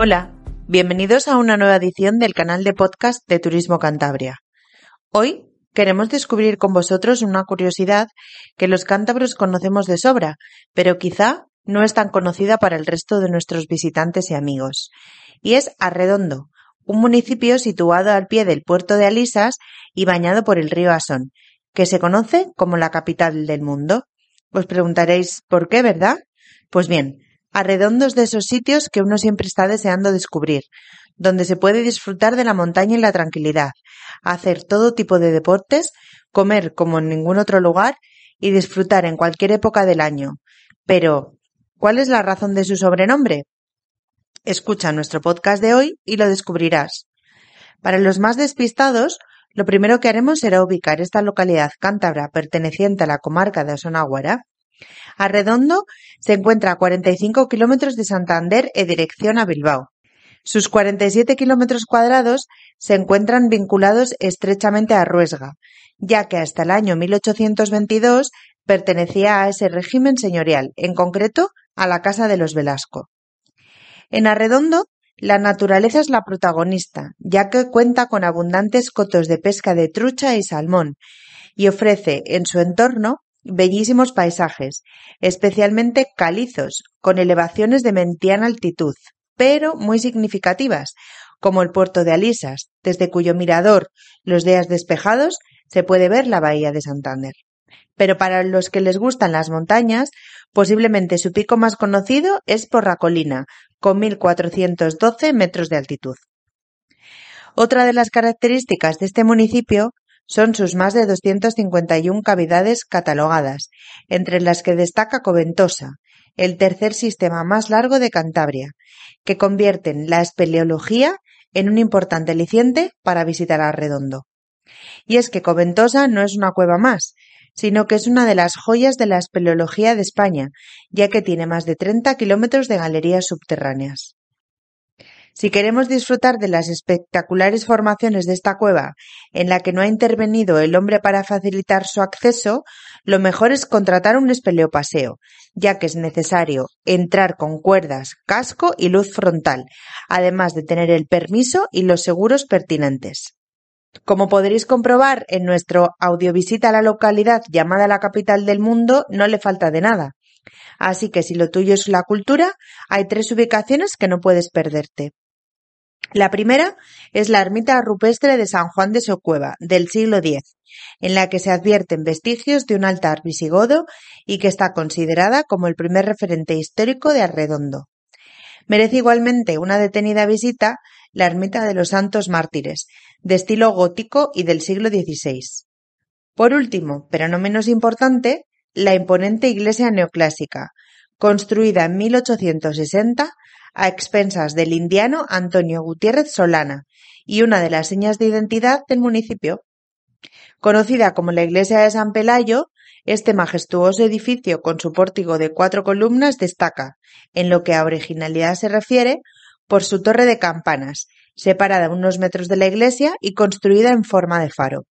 Hola, bienvenidos a una nueva edición del canal de podcast de Turismo Cantabria. Hoy queremos descubrir con vosotros una curiosidad que los cántabros conocemos de sobra, pero quizá no es tan conocida para el resto de nuestros visitantes y amigos. Y es Arredondo, un municipio situado al pie del puerto de Alisas y bañado por el río Asón, que se conoce como la capital del mundo. Os preguntaréis por qué, ¿verdad? Pues bien, Arredondos de esos sitios que uno siempre está deseando descubrir, donde se puede disfrutar de la montaña y la tranquilidad, hacer todo tipo de deportes, comer como en ningún otro lugar y disfrutar en cualquier época del año. Pero, ¿cuál es la razón de su sobrenombre? Escucha nuestro podcast de hoy y lo descubrirás. Para los más despistados, lo primero que haremos será ubicar esta localidad cántabra perteneciente a la comarca de Asonáguara Arredondo se encuentra a 45 kilómetros de Santander en dirección a Bilbao. Sus 47 kilómetros cuadrados se encuentran vinculados estrechamente a Ruesga, ya que hasta el año 1822 pertenecía a ese régimen señorial, en concreto a la Casa de los Velasco. En Arredondo, la naturaleza es la protagonista, ya que cuenta con abundantes cotos de pesca de trucha y salmón, y ofrece en su entorno bellísimos paisajes, especialmente calizos, con elevaciones de mentiana altitud, pero muy significativas, como el puerto de Alisas, desde cuyo mirador, los días despejados, se puede ver la bahía de Santander. Pero para los que les gustan las montañas, posiblemente su pico más conocido es Porracolina, con 1.412 metros de altitud. Otra de las características de este municipio son sus más de 251 cavidades catalogadas, entre las que destaca Coventosa, el tercer sistema más largo de Cantabria, que convierten la espeleología en un importante aliciente para visitar a Redondo. Y es que Coventosa no es una cueva más, sino que es una de las joyas de la espeleología de España, ya que tiene más de 30 kilómetros de galerías subterráneas. Si queremos disfrutar de las espectaculares formaciones de esta cueva, en la que no ha intervenido el hombre para facilitar su acceso, lo mejor es contratar un espeleopaseo, ya que es necesario entrar con cuerdas, casco y luz frontal, además de tener el permiso y los seguros pertinentes. Como podréis comprobar en nuestro audiovisita a la localidad llamada la capital del mundo, no le falta de nada. Así que si lo tuyo es la cultura, hay tres ubicaciones que no puedes perderte. La primera es la ermita rupestre de San Juan de Socueva, del siglo X, en la que se advierten vestigios de un altar visigodo y que está considerada como el primer referente histórico de Arredondo. Merece igualmente una detenida visita la ermita de los Santos Mártires, de estilo gótico y del siglo XVI. Por último, pero no menos importante, la imponente iglesia neoclásica, construida en 1860 a expensas del indiano Antonio Gutiérrez Solana y una de las señas de identidad del municipio. Conocida como la iglesia de San Pelayo, este majestuoso edificio con su pórtico de cuatro columnas destaca, en lo que a originalidad se refiere, por su torre de campanas, separada unos metros de la iglesia y construida en forma de faro.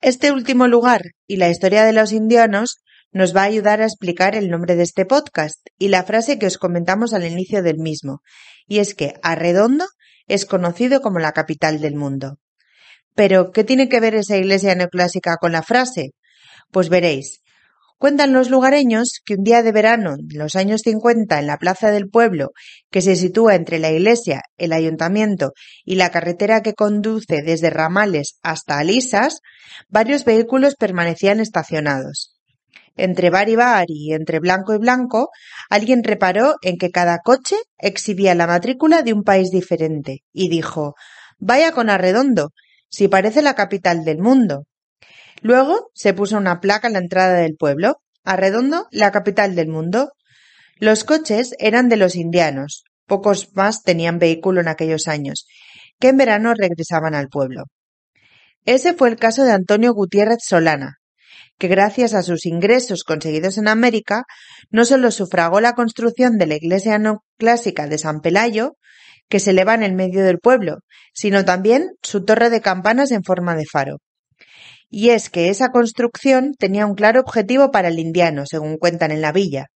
Este último lugar y la historia de los indianos nos va a ayudar a explicar el nombre de este podcast y la frase que os comentamos al inicio del mismo, y es que Arredondo es conocido como la capital del mundo. Pero, ¿qué tiene que ver esa iglesia neoclásica con la frase? Pues veréis. Cuentan los lugareños que un día de verano, en los años 50, en la plaza del pueblo, que se sitúa entre la iglesia, el ayuntamiento y la carretera que conduce desde Ramales hasta Alisas, varios vehículos permanecían estacionados. Entre bar y bar y entre blanco y blanco, alguien reparó en que cada coche exhibía la matrícula de un país diferente y dijo Vaya con arredondo. si parece la capital del mundo. Luego se puso una placa en la entrada del pueblo, Arredondo, la capital del mundo. Los coches eran de los indianos, pocos más tenían vehículo en aquellos años, que en verano regresaban al pueblo. Ese fue el caso de Antonio Gutiérrez Solana, que gracias a sus ingresos conseguidos en América, no solo sufragó la construcción de la iglesia no clásica de San Pelayo, que se eleva en el medio del pueblo, sino también su torre de campanas en forma de faro. Y es que esa construcción tenía un claro objetivo para el indiano, según cuentan en la villa.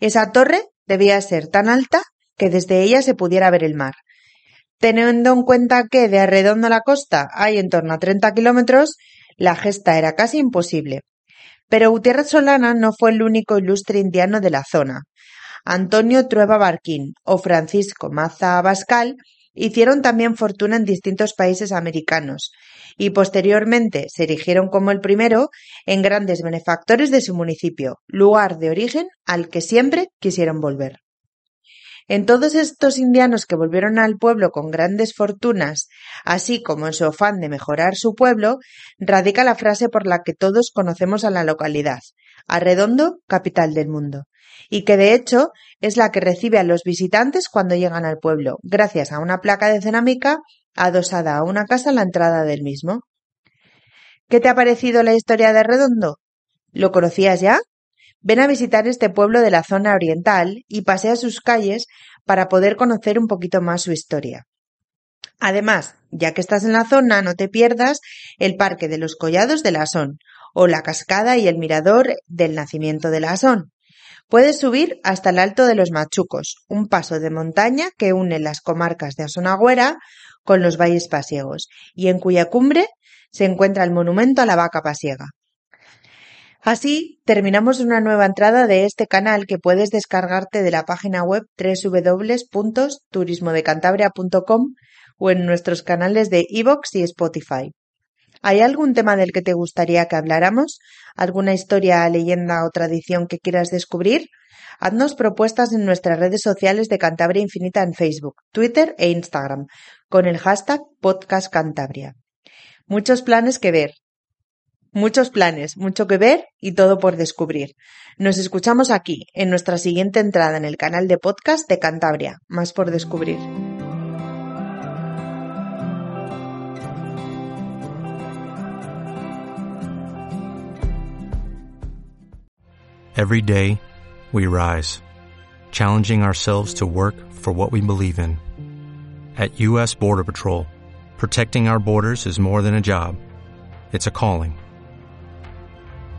Esa torre debía ser tan alta que desde ella se pudiera ver el mar. Teniendo en cuenta que de Arredondo a la costa hay en torno a 30 kilómetros, la gesta era casi imposible. Pero Gutiérrez Solana no fue el único ilustre indiano de la zona. Antonio Trueba Barquín o Francisco Maza Abascal hicieron también fortuna en distintos países americanos y posteriormente se erigieron como el primero en grandes benefactores de su municipio, lugar de origen al que siempre quisieron volver. En todos estos indianos que volvieron al pueblo con grandes fortunas, así como en su afán de mejorar su pueblo, radica la frase por la que todos conocemos a la localidad, Arredondo, capital del mundo, y que de hecho es la que recibe a los visitantes cuando llegan al pueblo, gracias a una placa de cerámica adosada a una casa a la entrada del mismo. ¿Qué te ha parecido la historia de Arredondo? ¿Lo conocías ya? Ven a visitar este pueblo de la zona oriental y pasea sus calles para poder conocer un poquito más su historia. Además, ya que estás en la zona, no te pierdas el Parque de los Collados de la Asón o la cascada y el mirador del nacimiento de la Asón. Puedes subir hasta el Alto de los Machucos, un paso de montaña que une las comarcas de Asonagüera con los valles pasiegos y en cuya cumbre se encuentra el monumento a la vaca pasiega. Así terminamos una nueva entrada de este canal que puedes descargarte de la página web www.turismodecantabria.com o en nuestros canales de iVoox y Spotify. ¿Hay algún tema del que te gustaría que habláramos? ¿Alguna historia, leyenda o tradición que quieras descubrir? Haznos propuestas en nuestras redes sociales de Cantabria Infinita en Facebook, Twitter e Instagram, con el hashtag Podcast Cantabria. Muchos planes que ver, Muchos planes, mucho que ver y todo por descubrir. Nos escuchamos aquí, en nuestra siguiente entrada en el canal de podcast de Cantabria, más por descubrir. Every day, we rise, challenging ourselves to work for what we believe in. At U.S. Border Patrol, protecting our borders is more than a job, it's a calling